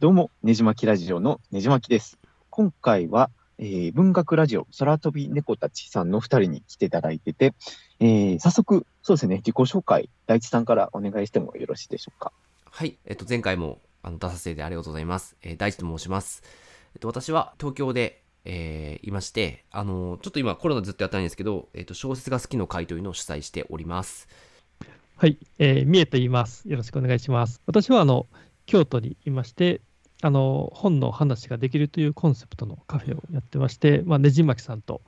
どうも、ねじまきラジオのねじまきです。今回は、えー文学ラジオ空飛び猫たちさんの二人に来ていただいてて、えー早速、そうですね、自己紹介、大地さんからお願いしてもよろしいでしょうか？はい、えっと、前回もあの出させてありがとうございます。えー大地と申します。えっと、私は東京で、えーいまして、あのちょっと今コロナずっとやってないんですけど、えっと、小説が好きの会というのを主催しております。はい、えー、三重と言います。よろしくお願いします。私はあの京都にいまして、あの本の話ができるというコンセプトのカフェをやってまして、まあ、ねじまきさんと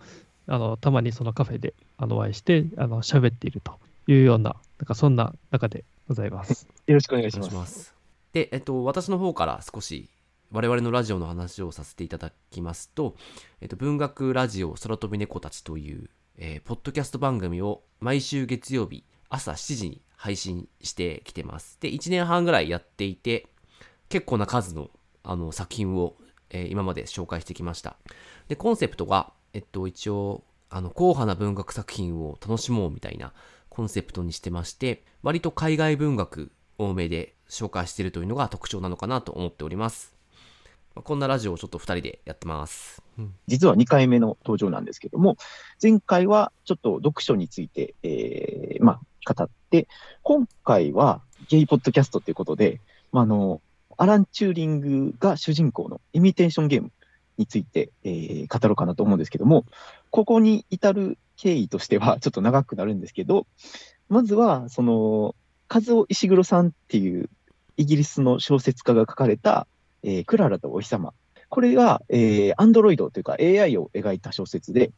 あのたまにそのカフェであのお会いしてあの喋っているというような、なんかそんな中でございます。よろしくお願いします。で、えっと、私の方から少し我々のラジオの話をさせていただきますと、えっと、文学ラジオ空飛び猫たちという、えーポッドキャスト番組を毎週月曜日朝7時に配信してきてます。で、1年半ぐらいやっていて、結構な数のあの作品を、えー今まで紹介してきました。で、コンセプトが、えっと、一応、あの、硬派な文学作品を楽しもうみたいなコンセプトにしてまして、割と海外文学多めで紹介しているというのが特徴なのかなと思っております。こんなラジオをちょっと2人でやってます。実は2回目の登場なんですけども、前回はちょっと読書について、えーまあ、語って、今回はゲイポッドキャストということで、まあ、あの、アラン・チューリングが主人公のイミテーションゲームについて、えー語ろうかなと思うんですけども、ここに至る経緯としてはちょっと長くなるんですけど、まずは、その、和尾石黒さんっていうイギリスの小説家が書かれた、えークララとお日様。これが、えー、アンドロイドというか AI を描いた小説で、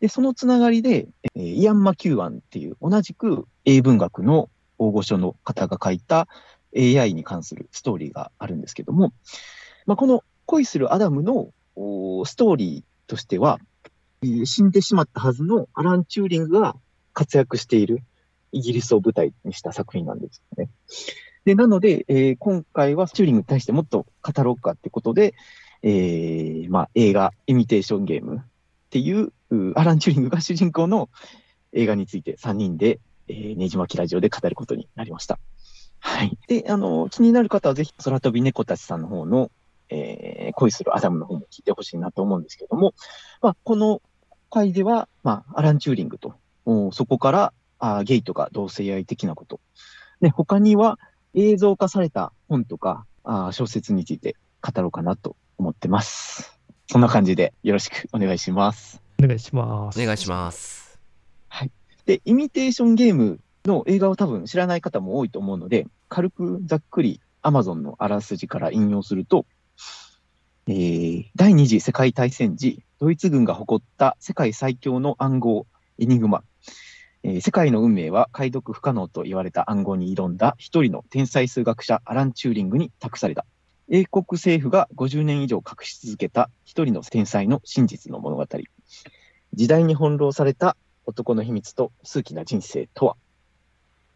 で、そのつながりで、えーイアン・マキューアンっていう同じく英文学の大御所の方が書いた AI に関するストーリーがあるんですけども、まあ、この恋するアダムのストーリーとしては、えー死んでしまったはずのアラン・チューリングが活躍しているイギリスを舞台にした作品なんですよね。で、なので、えー今回はチューリングに対してもっと語ろうかってことで、えーまあ、映画、イミテーションゲームっていう、うアラン・チューリングが主人公の映画について3人で、えー、ねじまきラジオで語ることになりました。はい。で、あの、気になる方はぜひ、空飛び猫たちさんの方の、えー恋するアダムの方も聞いてほしいなと思うんですけども、まあ、この回では、まあ、アラン・チューリングと、おそこからあゲイとか同性愛的なこと。で、他には映像化された本とかあ小説について語ろうかなと思ってます。そんな感じでよろしくお願いします。お願いします。お願いします。で、イミテーションゲームの映画を多分知らない方も多いと思うので、軽くざっくり Amazon のあらすじから引用すると、えー第二次世界大戦時、ドイツ軍が誇った世界最強の暗号、エニグマ。えー世界の運命は解読不可能と言われた暗号に挑んだ一人の天才数学者アラン・チューリングに託された。英国政府が50年以上隠し続けた一人の天才の真実の物語。時代に翻弄された男の秘密と数奇な人生とは？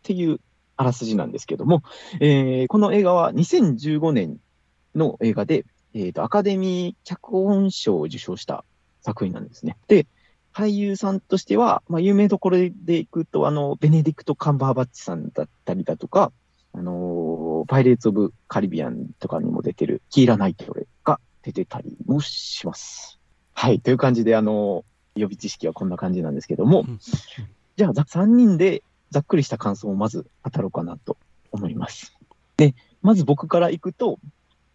っていうあらすじなんですけども、えーこの映画は2015年の映画で、えーとアカデミー脚本賞を受賞した作品なんですね。で、俳優さんとしては、まあ、有名どころでいくと、あの、ベネディクト・カンバーバッチさんだったりだとか、あのーパイレーツ・オブ・カリビアンとかにも出てるキーラ・ナイトレが出てたりもします。はい、という感じで、あの予備知識はこんな感じなんですけども、うんじゃあ、ざ3人でざっくりした感想をまず語ろうかなと思います。で、まず僕から行くと、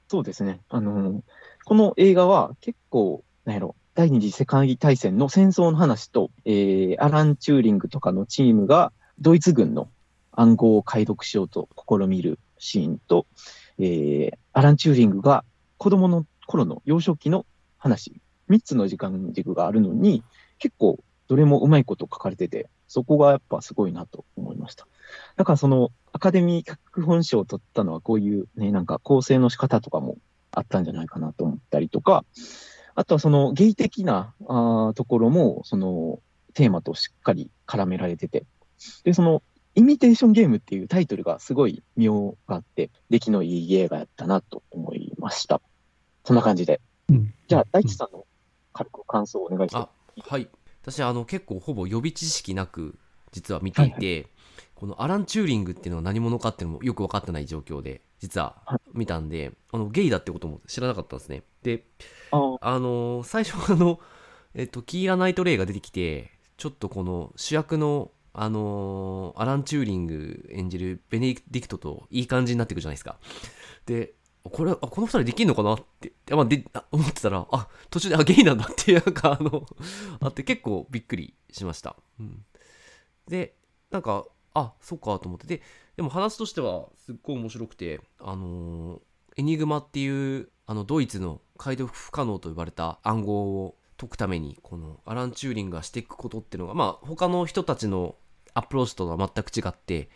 そうですね、あのこの映画は結構、なんやろ、第二次世界大戦の戦争の話と、えーアラン・チューリングとかのチームがドイツ軍の暗号を解読しようと試みるシーンと、えーアラン・チューリングが子供の頃の幼少期の話、3つの時間軸があるのに、結構どれもうまいこと書かれてて、そこがやっぱすごいなと思いました。だからそのアカデミー脚本賞を取ったのはこういうね、なんか構成の仕方とかもあったんじゃないかなと思ったりとか、あとはそのゲイ的なあーところも、そのテーマとしっかり絡められてて、で、そのイミテーションゲームっていうタイトルがすごい妙があって、出来のいい映画やったなと思いました。そんな感じで。うんじゃあ、大地さんの軽く感想をお願いしまあはい私あの結構ほぼ予備知識なく実は見ていて、このアラン・チューリングっていうのは何者かっていうのもよく分かってない状況で実はは見たんで、あのゲイだってことも知らなかったんですね。で、あのー最初あの、えっと、キーラ・ナイト・レイが出てきて、ちょっとこの主役の、あのーアラン・チューリング演じるベネディクトといい感じになっていくじゃないですか。で、これ、あこの二人できんのかなって、まあ、であ思ってたら、あ、途中で、あ、ゲイなんだって、なんかあの、あって結構びっくりしました。うん。で、なんか、あ、そっかと思って。で、でも話としてはすっごい面白くて、あのーエニグマっていうあのドイツの解読不可能と呼ばれた暗号を解くためにこのアラン・チューリンがしていくことっていうのがまあ他の人たちのアプローチとは全く違って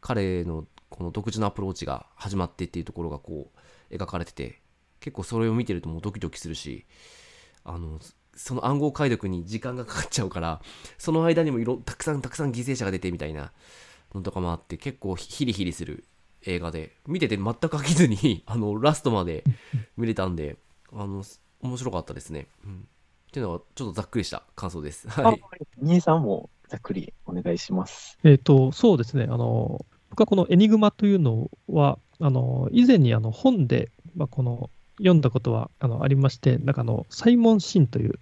彼のこの独自のアプローチが始まってっていうところがこう描かれてて結構それを見てるともうドキドキするしあのその暗号解読に時間がかかっちゃうからその間にもいろたくさんたくさん犠牲者が出てみたいなのとかもあって結構ヒリヒリする映画で見てて全く飽きずに あのラストまで見れたんであの面白かったですね、うん、っていうのはちょっとざっくりした感想ですはい兄さんもざっくりお願いします。えっ、と、そうですね。あの、僕はこのエニグマというのは、あの、以前にあの本で、まあ、この、読んだことはあのありまして、なんかあの、サイモン・シンという、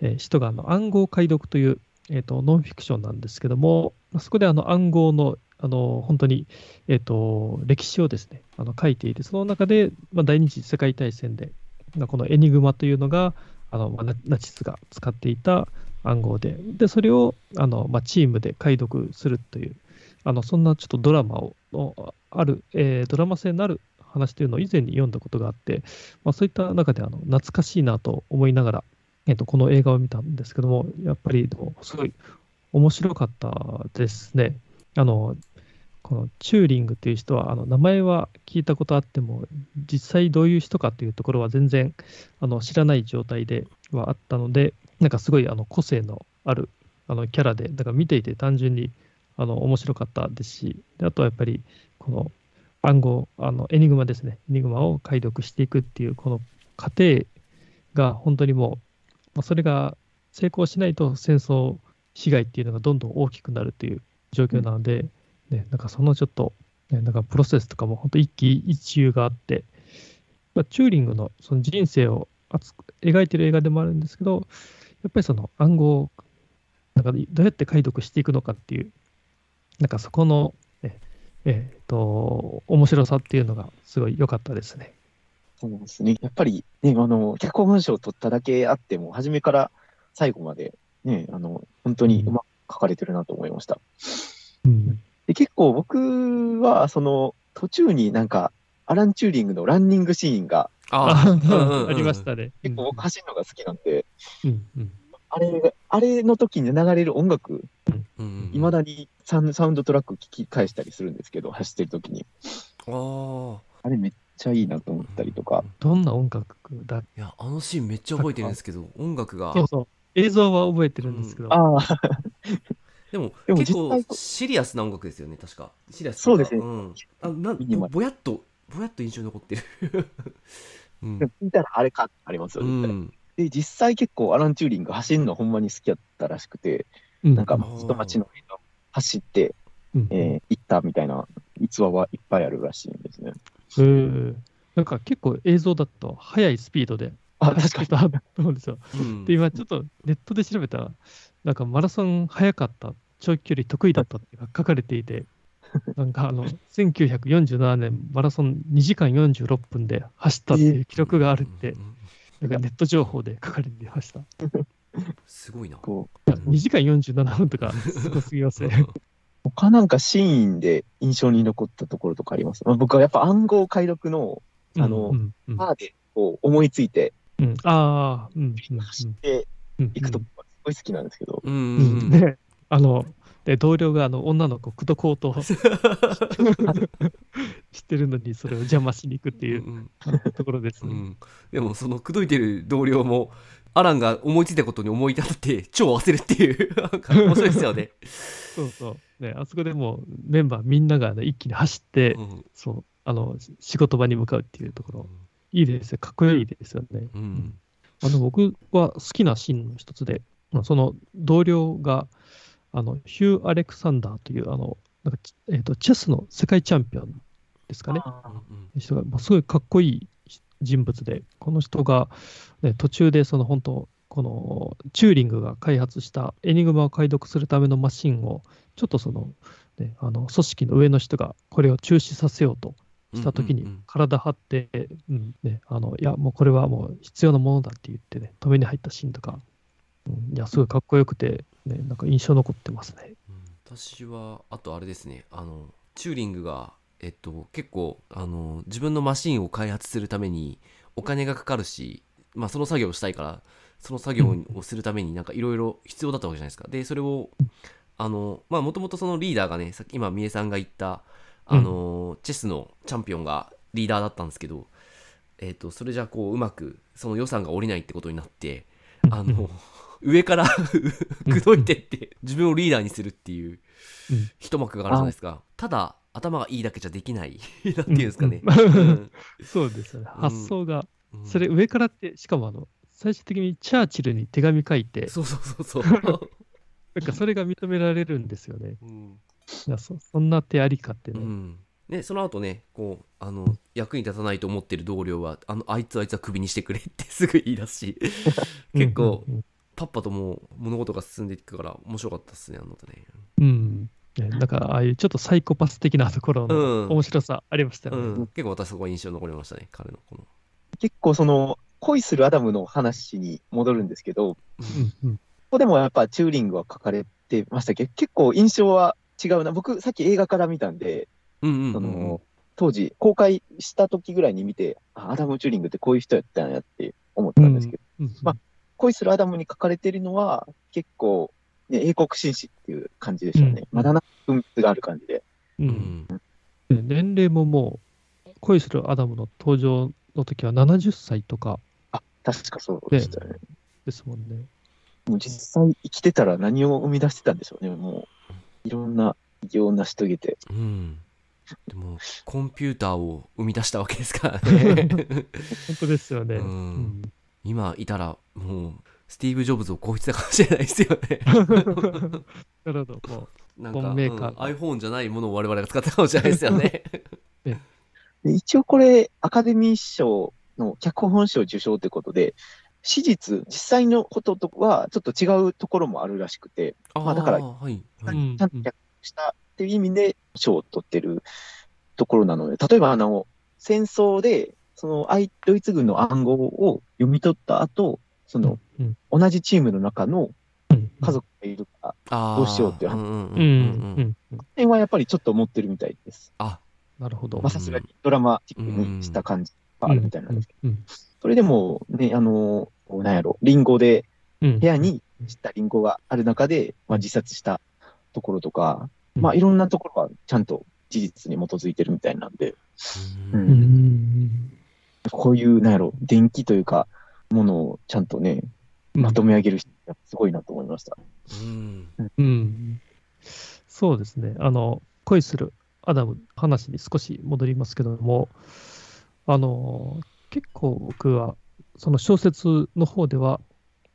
えー人があの暗号解読という、えー、とノンフィクションなんですけども、そこであの暗号のあの本当に、えー、と歴史をですねあの書いていて、その中で、まあ、第二次世界大戦で、まこのエニグマというのがあの、まあナナチスが使っていた暗号で、でそれをあの、まあ、チームで解読するという、あのそんなちょっとドラマをある、えードラマ性のある話というのを以前に読んだことがあって、まあ、そういった中であの懐かしいなと思いながら、えー、とこの映画を見たんですけども、やっぱりでもすごい面白かったですね。あのこのチューリングという人は、あの名前は聞いたことあっても、実際どういう人かというところは全然あの知らない状態ではあったので、なんかすごいあの個性のあるあのキャラで、だから見ていて単純にあの面白かったですし、あとはやっぱりこの暗号、あのエニグマですね、エニグマを解読していくっていうこの過程が本当にもう、まあ、それが成功しないと戦争被害っていうのがどんどん大きくなるっていう状況なので、ね、なんかそのちょっと、ね、なんかプロセスとかも本当一喜一憂があって、まあ、チューリングのその人生を熱く描いてる映画でもあるんですけど、やっぱりその暗号をなんかどうやって解読していくのかっていう、なんかそこの、ええーと面白さっていうのがすごい良かったですね。そうですね。やっぱりね、あの、脚本賞を取っただけあっても、初めから最後までね、あの、本当にうまく書かれてるなと思いました。うん、で、結構僕は、その、途中になんか、アラン・チューリングのランニングシーンが、あありましたね。結構僕走るのが好きなんで、うんうんあれが、あれの時に流れる音楽、うんうんいまだにサウンサウンドトラック聞き返したりするんですけど、走ってる時に。あー。あれめっちゃいいなと思ったりとか。どんな音楽だ？いやあのシーンめっちゃ覚えてるんですけど音楽が。そうそう。映像は覚えてるんですけど、ああ、でもでも結構実際シリアスな音楽ですよね確か。シリアスそうですね。ん、あなぼやっとぼやっと印象に残ってる。うん。でも聞いたらあれかありますよ、う絶対。んで、実際結構アラン・チューリング走るのほんまに好きやったらしくて、うん。なんかうん人町の間を走って、うんえー行ったみたいな逸話はいっぱいあるらしいんですね。へーなんか結構映像だと速いスピードであ、確かに。走ってたと思うんですよ。うんで、今ちょっとネットで調べたら、なんかマラソン速かった、長距離得意だったって書かれていて、なんかあの、1947年マラソン2時間46分で走ったっていう記録があるってう、んなんかネット情報で書かれてました。いすごいな。こうや2時間47分とかすごすぎますね。他なんかシーンで印象に残ったところとかあります、まあ、僕はやっぱ暗号解読のあのうんうん。パーでこう思いついてうん、ああ、うん、うん、走ってうん。いくとこがすごい好きなんですけど、うんううん。ん。で、あの、で同僚があの女の子を口説こうと してるのに、それを邪魔しに行くっていううんところですね。うん。でもその口説いてる同僚もアランが思いついたことに思い立って超焦るっていう面白いですよね、そうそう。ね、あそこでもうメンバーみんなが、ね、一気に走って、うんそう、あの、仕事場に向かうっていうところ、いいですよ。かっこいいですよね。うんあの僕は好きなシーンの一つで、まあその同僚があのヒュー・アレクサンダーというあのなんかチ,、えー、とチェスの世界チャンピオンですかね。うん人が、まあ、すごいかっこいい人物で、この人が、ね、途中でその本当、このチューリングが開発したエニグマを解読するためのマシンを、ちょっとその、ね、あの組織の上の人がこれを中止させようとしたときに体張って、うんね、あのいや、もうこれはもう必要なものだって言ってね、止めに入ったシーンとか、うん、いや、すごいかっこよくて、ね、なんか印象残ってますね。うん私はあとあれですねあのチューリングがえっと結構あの自分のマシンを開発するためにお金がかかるしまあその作業をしたいからその作業をするためになんかいろいろ必要だったわけじゃないですか。でそれをあのまあもともとそのリーダーがねさっき今三重さんが言ったあの、チェスのチャンピオンがリーダーだったんですけどえっとそれじゃこううまくその予算が下りないってことになってあの上から 口説いてって自分をリーダーにするっていううん。一幕があるじゃないですか。ただ頭がいいだけじゃできない なんていうんですかね、うん。うん。そうですよね。うん発想が、うんそれ上からって、しかもあの、最終的にチャーチルに手紙書いて、そうそうそうそう、なんかそれが認められるんですよね。うん。いやそそんな手ありかってね。うん。ね、その後ねこうあの役に立たないと思ってる同僚はあのあいつあいつはクビにしてくれって すぐ言い出すし結構うんうんパッパともう物事が進んでいくから面白かったっすねあの後ね。うん。ね、なんか、ああいうちょっとサイコパス的なところうん。の面白さありましたよね。うん、結構私そこは印象に残りましたね彼のこの、結構その、恋するアダムの話に戻るんですけど、こうんうん。こでもやっぱチューリングは書かれてましたけ？ど、結構印象は違うな。僕、さっき映画から見たんで、うんうんうんうん。その、当時、公開した時ぐらいに見て、あアラン・チューリングってこういう人やったんやって思ったんですけど、うんうんまあ恋するアダムに書かれてるのは、結構、ね、英国紳士っていう感じでしたね。うんまだな、分別がある感じで。ううん。年齢ももう、恋するアダムの登場の時は70歳とかあ、確かそうでしたね。ですもんね。もう実際生きてたら何を生み出してたんでしょうね。もう、いろんな偉業を成し遂げて。うんでもコンピューターを生み出したわけですからね本当ですよね。うんうん今いたらもうスティーブ・ジョブズを超えてたかもしれないですよね なるほど。もなんか、うん iPhone じゃないものを我々が使ってたかもしれないですよねで 一応これ、アカデミー賞の脚本賞受賞ってことで、史実、実際のこととはちょっと違うところもあるらしくて、まあだからーはい、うはい。ん。ちゃんと脚本したっていう意味で賞を取ってるところなので、例えばあの、戦争で、そのアイドイツ軍の暗号を読み取った後、その、うん。同じチームの中のうん。家族がいるから、どうしようっていう話。うんうんうんはやっぱりちょっと持ってるみたいです。あなるほど。まあさすがにドラマチックにした感じがあるみたいなんですけど、うんそれでもね、あの、なんやろ、リンゴで、うん。部屋に散ったリンゴがある中で、まあ、自殺したところとか、うん。まあいろんなところはちゃんと事実に基づいてるみたいなんで、ううん。こういう、なんやろ、電気というか、ものをちゃんとね、まとめ上げる人、すごいなと思いました。うん。うん。そうですね。あの、恋するアダム話に少し戻りますけども、あの、結構僕は、その小説の方では、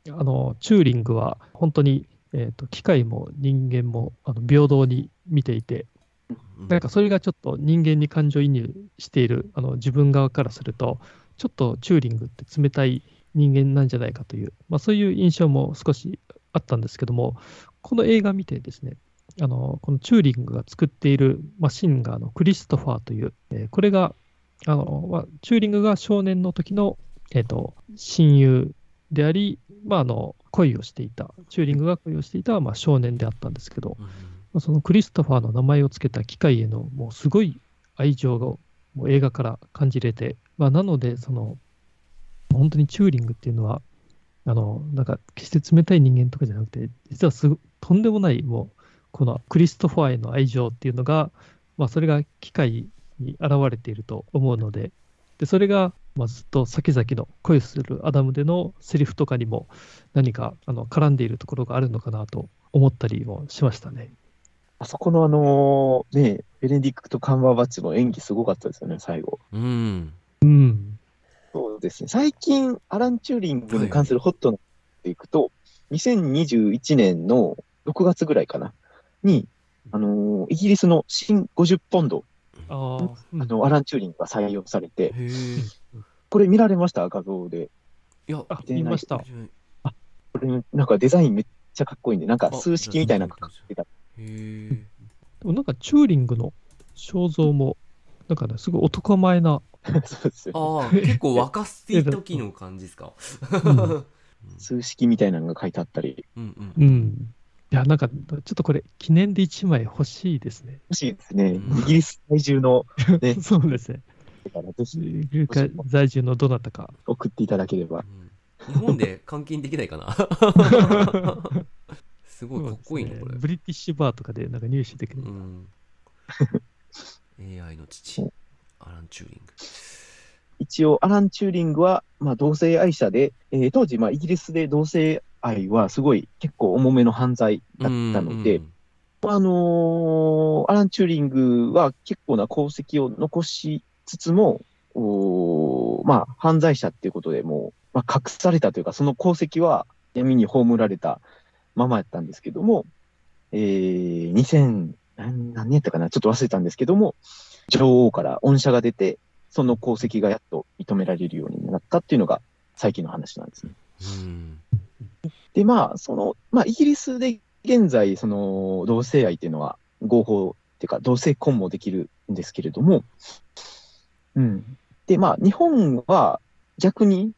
あの、チューリングは本当に、えーと機械も人間もあの平等に見ていて、なんかそれがちょっと人間に感情移入しているあの自分側からすると、ちょっとチューリングって冷たい人間なんじゃないかという、まあ、そういう印象も少しあったんですけども、この映画見てですね、あのこのチューリングが作っているマシンがあのクリストファーという、えーこれがあの、まあ、チューリングが少年の時の、えー、と親友であり、まあ、あの恋をしていた、チューリングが恋をしていた、まあ、少年であったんですけど、そのクリストファーの名前を付けた機械へのもうすごい愛情がもう映画から感じれて、まあ、なので、その本当にチューリングっていうのは、あのなんか決して冷たい人間とかじゃなくて、実はすごとんでもない、もうこのクリストファーへの愛情っていうのが、まあ、それが機械に現れていると思うので、でそれが、まあ、ずっと先々の恋するアダムでのセリフとかにも何かあの絡んでいるところがあるのかなと思ったりもしましたね。あそこのあのね、ベネディクト・カンバーバッチの演技すごかったですよね、最後。うんうん。そうですね。最近、アラン・チューリングに関するホットなっていくと、2021年の6月ぐらいかな、に、あのーイギリスの新50ポンドあの、アラン・チューリングが採用されて。これ見られました？画像で。いや、あ、見ました。これ、なんかデザインめっちゃかっこいいんで、なんかあ数式みたいなのがかかってた。へえ。でもなんかチューリングの肖像も、なんかね、すごい男前な、そうですよ。ああ、結構若すぎ時の感じですか？うん 数式みたいなのが書いてあったり、うんう。ん。いや、なんか、ちょっとこれ、記念で1枚欲しいですね。欲しいですね。うんイギリス在住の、ね そうですね。イギリス在住のどなたか。送っていただければ。うん日本で換金できないかな すごいかっこいいな、これ。ブリティッシュバーとかでなんか入手できる。うん。AI の父、アラン・チューリング。一応、アラン・チューリングは、まあ、同性愛者で、えー当時、まあ、イギリスで同性愛はすごい結構重めの犯罪だったので、うんあのーアラン・チューリングは結構な功績を残しつつも、おーまあ、犯罪者っていうことでもう、まあ、隠されたというか、その功績は闇に葬られたままやったんですけども、えー、2000、何何年やったかなちょっと忘れたんですけども、女王から恩赦が出て、その功績がやっと認められるようになったっていうのが最近の話なんですね。うん。で、まあ、その、まあ、イギリスで現在、その、同性愛っていうのは合法っていうか、同性婚もできるんですけれども、うん。で、まあ、日本は逆に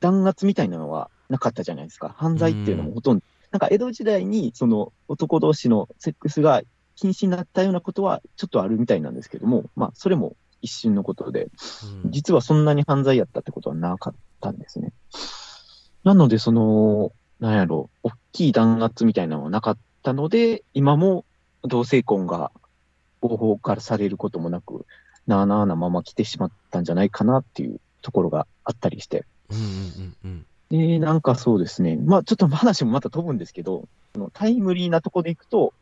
弾圧みたいなのはなかったじゃないですか。犯罪っていうのもほとんど、なんか江戸時代に、その男同士のセックスが禁止になったようなことはちょっとあるみたいなんですけども、まあ、それも一瞬のことで、うん実はそんなに犯罪やったってことはなかったんですね。なので、その、なんやろ、大きい弾圧みたいなのはなかったので、今も同性婚が合法化されることもなく、なあなあなまま来てしまったんじゃないかなっていうところがあったりして。うんうんうんで、なんかそうですね。まあちょっと話もまた飛ぶんですけど、タイムリーなとこでいくと、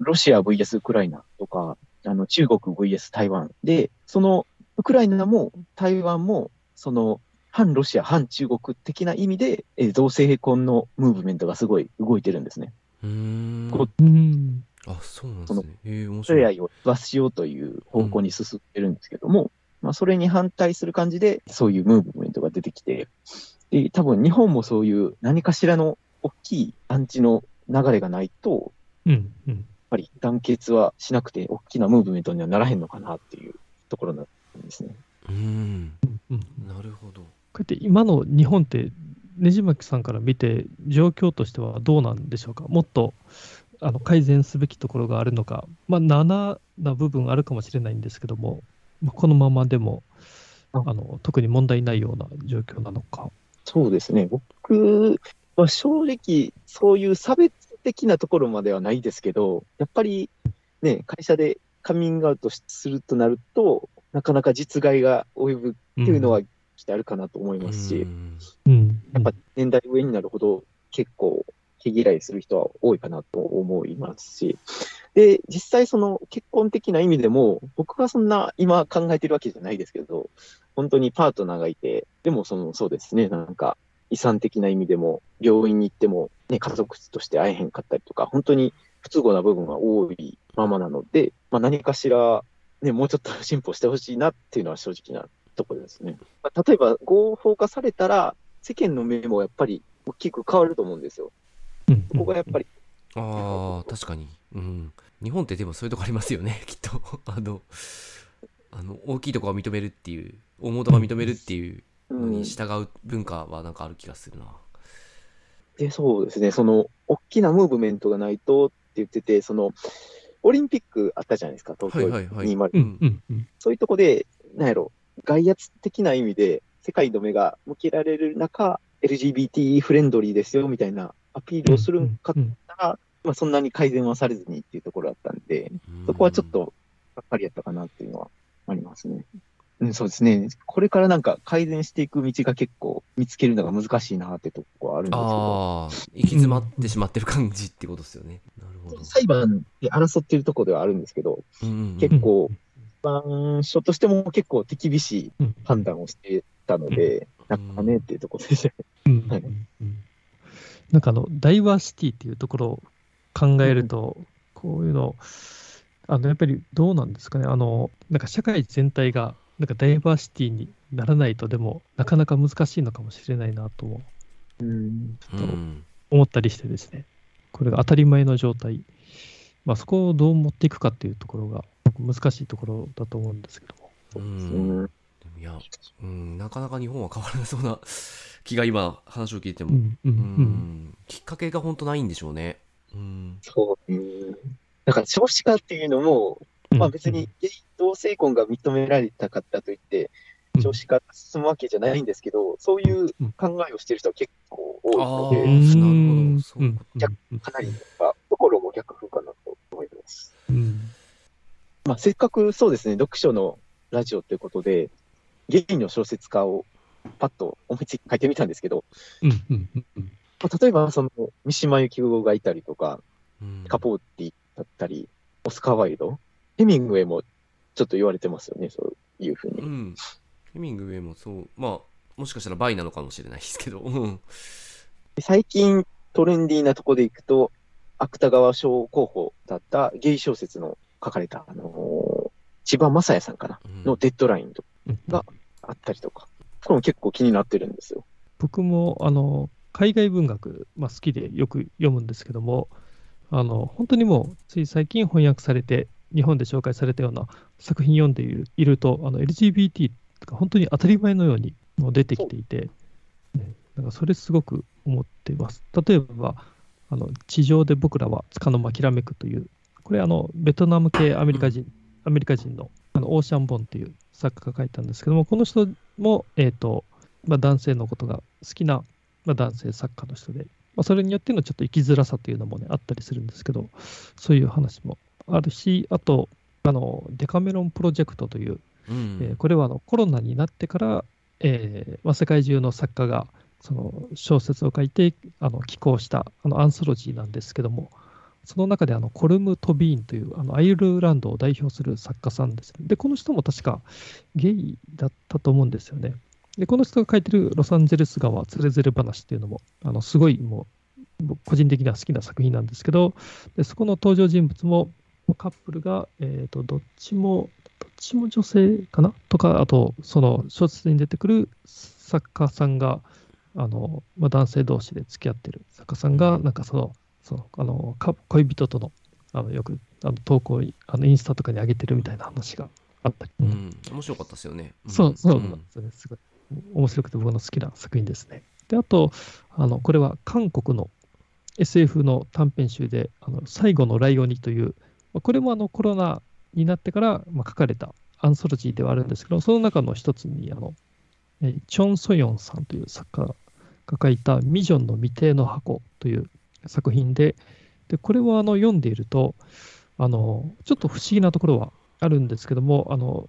ロシア VS ウクライナとか、あの中国 VS 台湾で、そのウクライナも台湾も、その反ロシア、反中国的な意味で、えー同性婚のムーブメントがすごい動いてるんですね。うん。あ、そうなんですね。へえ、面同白い。性愛を罰しようという方向に進んでるんですけども、まあそれに反対する感じで、そういうムーブメントが出てきて、で、多分日本もそういう何かしらの大きいアンチの流れがないと、うん。うん。やっぱり団結はしなくて、大きなムーブメントにはならへんのかなっていうところなんですね。うん。うん。なるほど。こうやって今の日本って、ねじまきさんから見て、状況としてはどうなんでしょうか、もっとあの改善すべきところがあるのか、まあ、7な部分あるかもしれないんですけども、まあ、このままでもああの特に問題ないような状況なのか。そうですね。僕は正直、そういう差別的なところまではないですけど、やっぱりね、会社でカミングアウトするとなると、なかなか実害が及ぶっていうのはきっとあるかなと思いますし、うん。うん、やっぱ年代上になるほど結構毛嫌いする人は多いかなと思いますし、で、実際その結婚的な意味でも、僕はそんな今考えてるわけじゃないですけど、本当にパートナーがいて、でもその、そうですね、なんか遺産的な意味でも、病院に行っても、ね、家族として会えへんかったりとか、本当に不都合な部分が多いままなので、まあ、何かしら、ね、もうちょっと進歩してほしいなっていうのは正直なところですね。まあ例えば合法化されたら、世間の目もやっぱり大きく変わると思うんですよ。うんここがやっぱり、ああ、確かに。うん。日本ってでもそういうとこありますよね、きっと。あの、あの大きいとこは認めるっていう、大元が認めるっていううんのに、従う文化はなんかある気がするな。で、そうですね、その、大きなムーブメントがないとって言ってて、その、オリンピックあったじゃないですか、東京はいはいはい20うんうんうんそういうとこで、なんやろ、外圧的な意味で世界の目が向けられる中、LGBT フレンドリーですよみたいなアピールをするんかっうんたら、まあ、そんなに改善はされずにっていうところだったんで、そこはちょっとがっかりやったかなっていうのはありますね。うん、そうですね。これからなんか改善していく道が結構見つけるのが難しいなってとこはあるんですけど、ああ、行き詰まってしまってる感じってことですよね。なるほど。裁判で争ってるところではあるんですけど、うんうんうん結構、裁判所としても結構手厳しいうん。判断をしてたので、なかなかねっていうところでした。ね。うん。なんかあのダイバーシティっていうところを考えると、こういうの、あのやっぱりどうなんですかね、あのなんか社会全体がなんかダイバーシティにならないと、でもなかなか難しいのかもしれないなともうん。うん。思ったりしてですね、これが当たり前の状態、まあ、そこをどう持っていくかっていうところが難しいところだと思うんですけども。ううんいや、うん、なかなか日本は変わらなそうな 気が今話を聞いても、うんうんううん。んきっかけが本当ないんでしょうね。うん。そう。うん。だから少子化っていうのも、うん。まあ別に同性婚が認められたかったといって、少子化が進むわけじゃないんですけど、そういう考えをしてる人は結構多いので、なるほど。そうかなり、まあ、ところも逆風かなと思います。うんまあ、せっかくそうですね、読書のラジオということで、ゲイの小説家をパッと思いついて書いてみたんですけど、うんうんうんうんまあ、例えばその三島由紀夫がいたりとか、うんカポーティだったり、オスカー・ワイルド、ヘミングウェイもちょっと言われてますよね、そういうふうに。うん。ヘミングウェイもそう、まあ、もしかしたらバイなのかもしれないですけど、うん。で最近トレンディーなとこでいくと、芥川賞候補だったゲイ小説の書かれた、あのー千葉雅也さんかな、うん。のデッドラインとがあったりとか、これも結構気になってるんですよ。僕もあの海外文学、まあ、好きでよく読むんですけども、あの本当にもうつい最近翻訳されて、日本で紹介されたような作品読んでいるいると、あの LGBT が本当に当たり前のようにもう出てきていて、ね、なんかそれすごく思っています。例えば、あの地上で僕らは束の間きらめくという、これあのベトナム系アメリカ人、アメリカ人のあのオーシャン・ボンっていう作家が書いたんですけども、この人も、えーとまあ、男性のことが好きな、まあ、男性作家の人で、まあ、それによってのちょっと生きづらさというのもね、あったりするんですけど、そういう話もあるし、あと、あのデカメロンプロジェクトという、うん。えーこれはあのコロナになってから、えーまあ、世界中の作家がその小説を書いてあの寄稿したあのアンソロジーなんですけども、その中であのコルム・トビーンというあのアイルランドを代表する作家さんです、で、この人も確かゲイだったと思うんですよね。で、この人が書いてるロサンゼルス川つれづれ話っていうのも、あのすごいもう、個人的には好きな作品なんですけど、でそこの登場人物もカップルが、えー、とどっちも、どっちも女性かな？とか、あと、その小説に出てくる作家さんが、あのまあ、男性同士で付き合ってる作家さんが、なんかその、そのあのか恋人との、あのよくあの投稿、あのインスタとかに上げてるみたいな話があったり、うん、面白かったですよね。ん。そうそうなんんですよね、すごい。面白くて僕の好きな作品ですね。で、あと、あのこれは韓国の SF の短編集で、あの最後のライオニという、まあこれもあのコロナになってから、まあ、書かれたアンソロジーではあるんですけど、その中の一つに、あのえーチョン・ソヨンさんという作家が書いたミジョンの未定の箱という作品で、でこれはあの読んでいるとあの、ちょっと不思議なところはあるんですけども、あの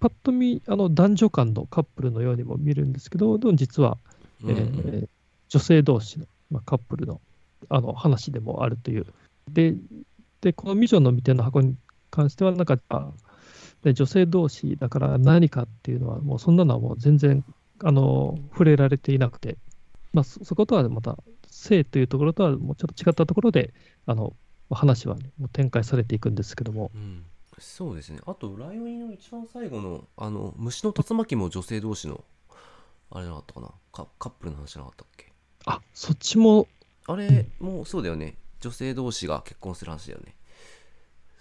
パッと見、あの男女間のカップルのようにも見るんですけど、でも実は、うんえー女性同士の、まあ、カップルのあの話でもあるという。で、でこのミジョンの未定の箱に関しては、なんか、あで女性同士だから何かっていうのは、もうそんなのはもう全然あの触れられていなくて、まあ、そそことはまた性というところとはもうちょっと違ったところで、あの話は、ね、もう展開されていくんですけども、うんそうですね。あと、ライオニの一番最後の、あの、虫の竜巻も女性同士の、あれなかったかなカカップルの話じゃなかったっけ？あそっちもあれ、もうそうだよね。女性同士が結婚する話だよね。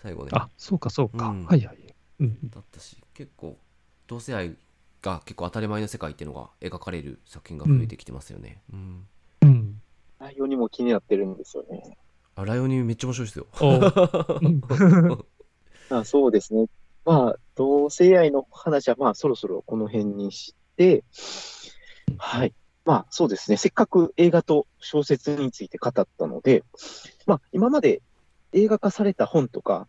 最後ね。あ、そうか、そうか。うんはいはい。うん。だったし、結構、同性愛が結構当たり前の世界っていうのが描かれる作品が増えてきてますよね。うん。うん。内容にも気になってるんですよね。あ、ライオニめっちゃ面白いですよ。あそうですね。まあ、同性愛の話は、まあ、そろそろこの辺にして、はい。まあ、そうですね。せっかく映画と小説について語ったので、まあ、今まで映画化された本とか、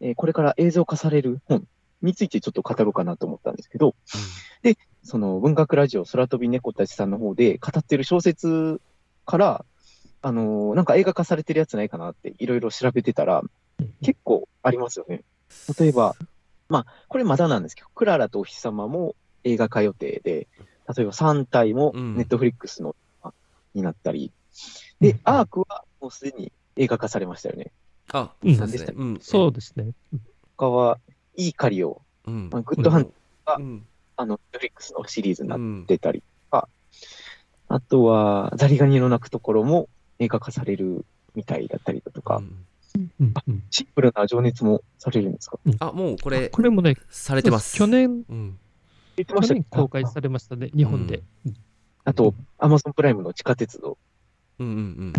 えーこれから映像化される本についてちょっと語ろうかなと思ったんですけど、その文学ラジオ空飛び猫たちさんの方で語ってる小説から、あのーなんか映画化されてるやつないかなっていろいろ調べてたら、結構ありますよね。例えば、まあ、これまだなんですけど、クララとお日様も映画化予定で、例えば3体もうんネットフリックスの、になったり、でうん、アークはもうすでに映画化されましたよね。あ、うんそうですね。うん。そうですね。他は、いい狩りを、うん。まあ、グッドハント、がうん。あの、ネットフリックスのシリーズになっうんてたりあとは、ザリガニの鳴くところも映画化されるみたいだったりだとか、うん。うん。うんシンプルな情熱もされるんですか？あ、もうこれ、これもね、されてます。去年、うん。言ってました去年公開されましたね、日本で。あと、アマゾンプライムの地下鉄道、うんうん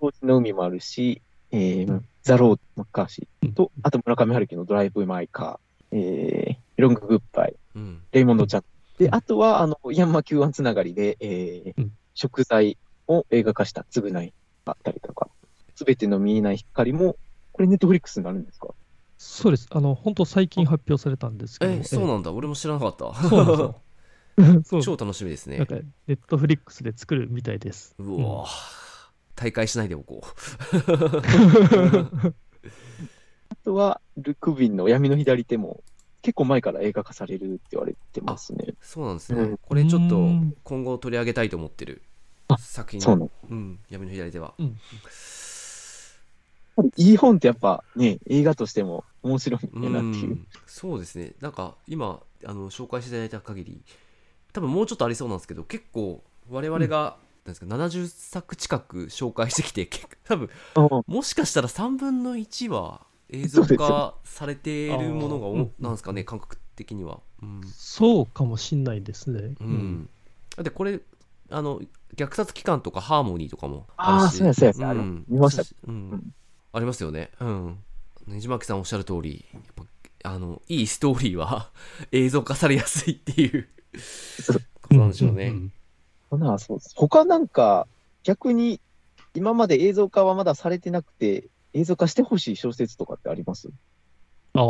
当時の海もあるし、えー、ザ・ロード・マッカーシー。と、あと村上春樹のドライブ・マイ・カー、えー、ロング・グッバイ、うん。うん。レイモンド・チャン。で、うんあとは、あの、イアン・マキューアン つながりで、えーうん贖罪を映画化したつぐないがあったりとか、すべての見えない光も、これネットフリックスになるんですか？そうです。あの、本当最近発表されたんですけど。え、そうなんだ。俺も知らなかった。そうなんですよ。そう超楽しみですねなん。か、ネットフリックスで作るみたいです。うわぁ大会しないでおこ あとは、ルクビンの闇の左手も、結構前から映画化されるって言われてますね。う。そうなんですねうん。これちょっとうん今後取り上げたいと思ってるあ作品。そうなの。うん。闇の左手は。うんいい本ってやっぱね、映画としても面白いんだなっていう。んそうですねなんか今あの紹介していただいた限り多分もうちょっとありそうなんですけど結構我々が、なんですか70作近く紹介してきて結多分あもしかしたら3分の1は映像化されているものがおなんですかね感覚的には。うん、そうかもしんないですね。うん。だってこれあの虐殺機関とかハーモニーとかもあーるし。そうやそうやそうやあれん見ました。うんうん。ありますよね。うん。ねじまきさんおっしゃる通りやっぱあのいいストーリーは 映像化されやすいっていうそう。ことなんでしょうね、んんそうです。他なんか、逆に、今まで映像化はまだされてなくて、映像化してほしい小説とかってあります？ああ。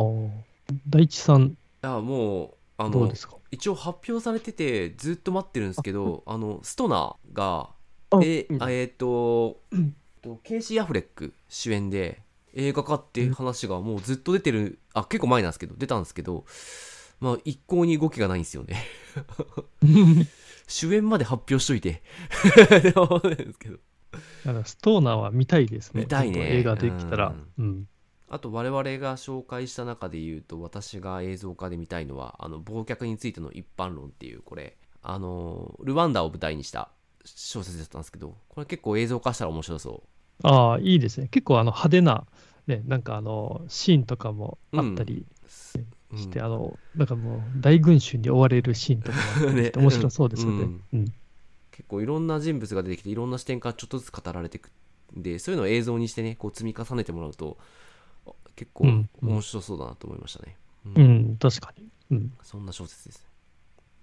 大地さん、あもうあのどうですか？一応発表されててずっと待ってるんですけどあのストナーがあうん。えあえっ、ととケイシー・アフレック主演で映画化っていう話がもうずっと出てるあ結構前なんですけど出たんですけどまあ一向に動きがないんですよね。主演まで発表しといて。って思うんですけどストーナーは見たいですね。見たいね映画できたら。うん。あと我々が紹介した中で言うと私が映像化で見たいのはあの忘却についての一般論っていうこれあのルワンダを舞台にした小説だったんですけどこれ結構映像化したら面白そああ、いいですね。結構あの派手な、ね、なんかあの、シーンとかもあったりう、うんして、あの、なんかもう大群衆に追われるシーンとかもあったりして ね面白そうですよね。うんうん。結構いろんな人物が出てきていろんな視点からちょっとずつ語られていく。んでそういうのを映像にしてねこう積み重ねてもらうとあ結構うんうん。面白そうだなと思いましたね、ううんん、確かに。うん。そんな小説です。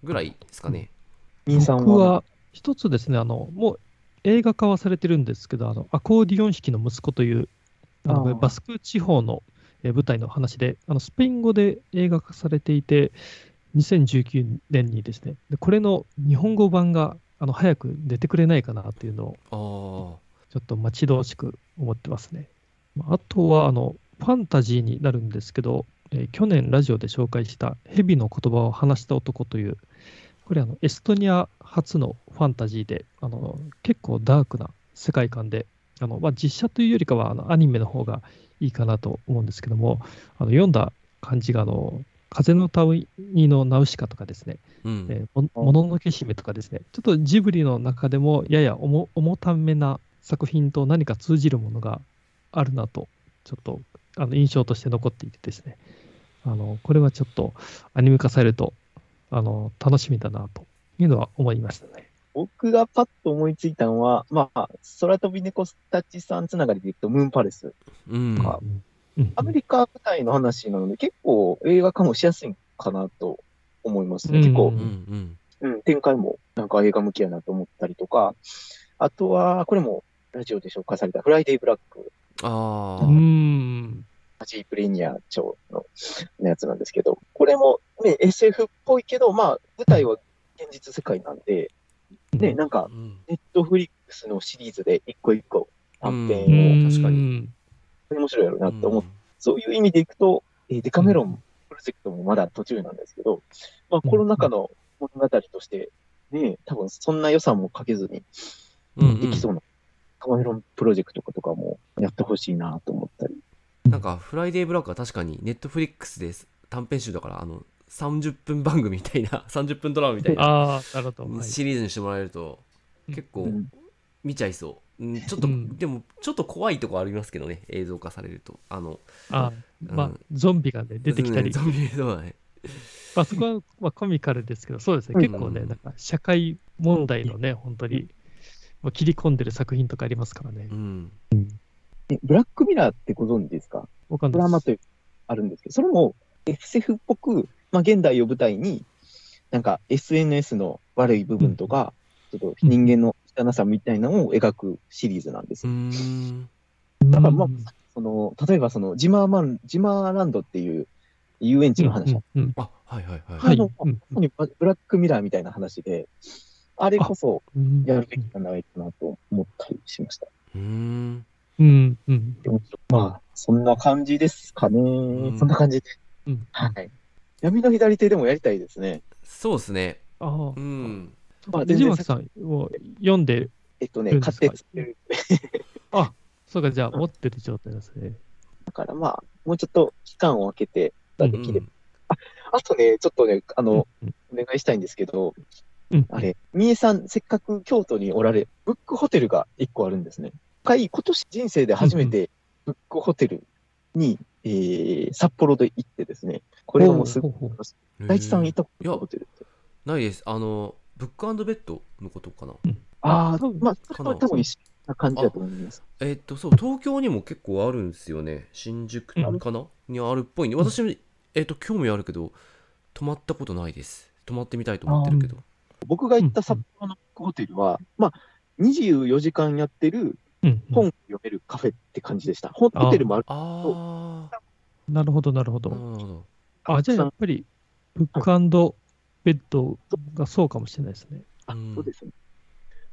ぐらいですかね、兄さん僕はは一つですね、あの、もう映画化はされてるんですけど、あの、アコーディオン弾きの息子という、あのバスク地方のえー舞台の話で、あのスペイン語で映画化されていて、2019年にですね、でこれの日本語版があの早く出てくれないかなっていうのをあちょっと待ち遠しく思ってますね。まああとはあのファンタジーになるんですけど、えー去年ラジオで紹介した「蛇の言葉を話した男」という、これあのエストニア初のファンタジーで、あの結構ダークな世界観で、あのまあ、実写というよりかはあのアニメの方がいいかなと思うんですけども、あの読んだ感じがあの、風の谷のナウシカとかですね、あうん、えーももののけ姫とかですね、ちょっとジブリの中でもやや重重ためな作品と何か通じるものがあるなと、ちょっとあの印象として残っていてですね、あのこれはちょっとアニメ化されるとあの楽しみだなというのは思いましたね。僕がパッと思いついたのは、まあ、空飛び猫たちさんつながりでいくと、ムーンパレス。うん。あうんアメリカ舞台の話なので、結構映画化もしやすいかなと思いますね。結構うん展開もなんか映画向きやなと思ったりとか、あとは、これもラジオで紹介されたフライデーブラック、ああ、うー。ん。マジープレニア町ののやつなんですけど、これもね、SF っぽいけど、まあ、舞台は現実世界なんで、ね、なんかう、ん。ネットフリックスのシリーズで一個一個短う編を、確かに。面白いやろうなと思って、うんそういう意味でいくと、えーデカメロンプロジェクトもまだ途中なんですけど、まあ、コロナ禍の物語として、ね、多分そんな予算もかけずにうんできそうなカマメロンプロジェクトとかもやってほしいなと思ったり。なんか、フライデーブラックは確かに、ネットフリックスで短編集だから、あの、30分番組みたいな、30分ドラマみたいなああ、なるほど。はい。シリーズにしてもらえると、結構うん。見ちゃいそう。うん、ちょっと、うんでも、ちょっと怖いとこありますけどね、映像化されると。あの、あまあうん、ゾンビがね、出てきたり、ゾンビそうだね。まあ、そこは、まあ、コミカルですけど、そうですね、うん結構ね、なんか社会問題のね、本当に、まあ、切り込んでる作品とかありますからねう。ん。えブラックミラーってご存知ですか？わかんないです。ドラマというあるんですけど、それも SF っぽく、まあ、現代を舞台に、なんか SNS の悪い部分とか、ちょっと人間の汚さみたいなのを描くシリーズなんです。だからまあうんその例えばそのジマーマン、ジマーランドっていう遊園地の話、うんうんあ、はいはいはい。はい。あのうん本当にブラックミラーみたいな話で、あれこそうんやるべきじゃないかなと思ったりしました。うん。うんうんでもまあ、そんな感じですかね。んそんな感じで。うんはい。闇の左手でもやりたいですね。そうですね。ああう、ん。まあ、藤巻さんを読んで、えっとね、るんですか？買って作ってる。そうか、じゃあ持ってる状態ですね。だからまあ、もうちょっと期間を空けて、うんできれば。あとね、ちょっとね、あの、うんお願いしたいんですけど、うんあれ、三重さん、せっかく京都におられ、ブックホテルが一個あるんですね。回、今年人生で初めてブックホテルに、えー札幌で行ってですね、これがもうすぐ、ほうほうほ大地さん行ったことホテルって。ないです。あの、ブックベッドのことかな？ああまあ、そかな？れは多分一緒な感じだと思います。えっと、そう、東京にも結構あるんですよね。新宿かな、にあるっぽいんで、私、えっと、興味あるけど、泊まったことないです。泊まってみたいと思ってるけど。僕が行った札幌のブックホテルは、まあ、24時間やってる本を読めるカフェって感じでした。ホホテルもある。あなるほど、なるほあ、など。るほど。あ、じゃあやっぱり、ブックベッドがそうかもしれないですね。あうん。そうですね。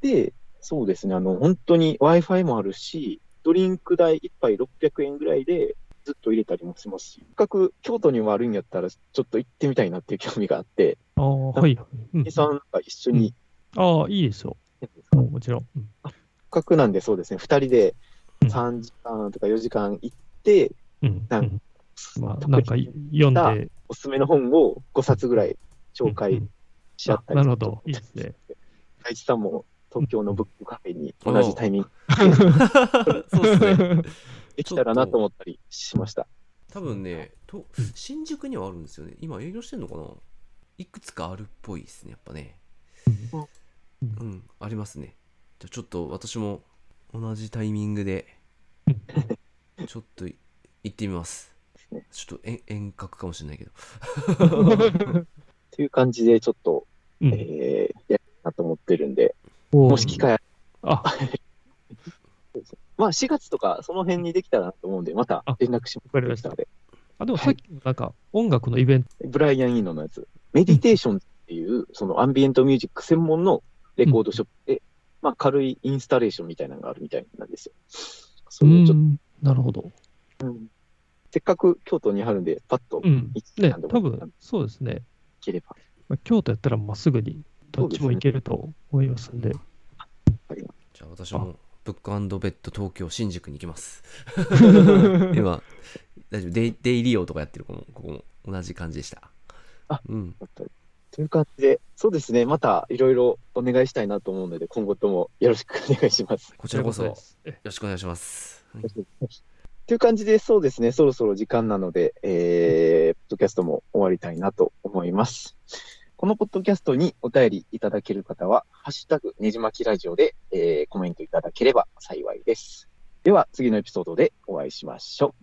で、そうですね、あの、本当に Wi-Fi もあるし、ドリンク代1杯600円ぐらいでずっと入れたりもしますし、せっかく京都にもあるんやったら、ちょっと行ってみたいなっていう興味があって、ああ、はい。うん。伊さんが一緒に、ああ、いいですよ。もちろん。うん。かくなんでそうですね、2人でうん。3時間とか4時間行って、うん。なん。うんまあ、なんか読んで、おすすめの本を5冊ぐらい紹う介んし合ったりあなるほど、いいですね。大地さんも東京のブックカフェに同じタイミング そうですね。できたらなと思ったりしました。多分ねと、新宿にはあるんですよね。今営業してんのかな？いくつかあるっぽいですね、やっぱね。うん、ありますね。じゃあちょっと私も同じタイミングで、ちょっとい行ってみます。ちょっと遠遠隔かもしれないけど。っていう感じで、ちょっと、うん。えー、やなと思ってるんで、もし機会ああ、まあ4月とかその辺にできたらなと思うんで、また連絡します。わかりました。のであでもさっきのなんか音楽のイベント、ブライアン・イーノのやつ、メディテーションっていう、そのアンビエントミュージック専門のレコードショップで、まあ軽いインスタレーションみたいなのがあるみたいなんですよ。そういうちょっんなるほど。と、うん。せっかく京都にあるんで、パッとうん。行ってね、たんで、多分そうですね。ければ。まあ、京都やったらまあすぐにどっちも行けると思いますんで。じゃあ私もブックベッド東京新宿に行きます。今、大丈夫？デイ。デイリオとかやってる子も、ここも同じ感じでした。あうん。という感じで、そうですね、またいろいろお願いしたいなと思うので、今後ともよろしくお願いします。こちらこそ、よろしくお願いします。という感じで、そうですね、そろそろ時間なので、えー、ポッドキャストも終わりたいなと思います。このポッドキャストにお便りいただける方は、ハッシュタグねじまきラジオで、えー、コメントいただければ幸いです。では、次のエピソードでお会いしましょう。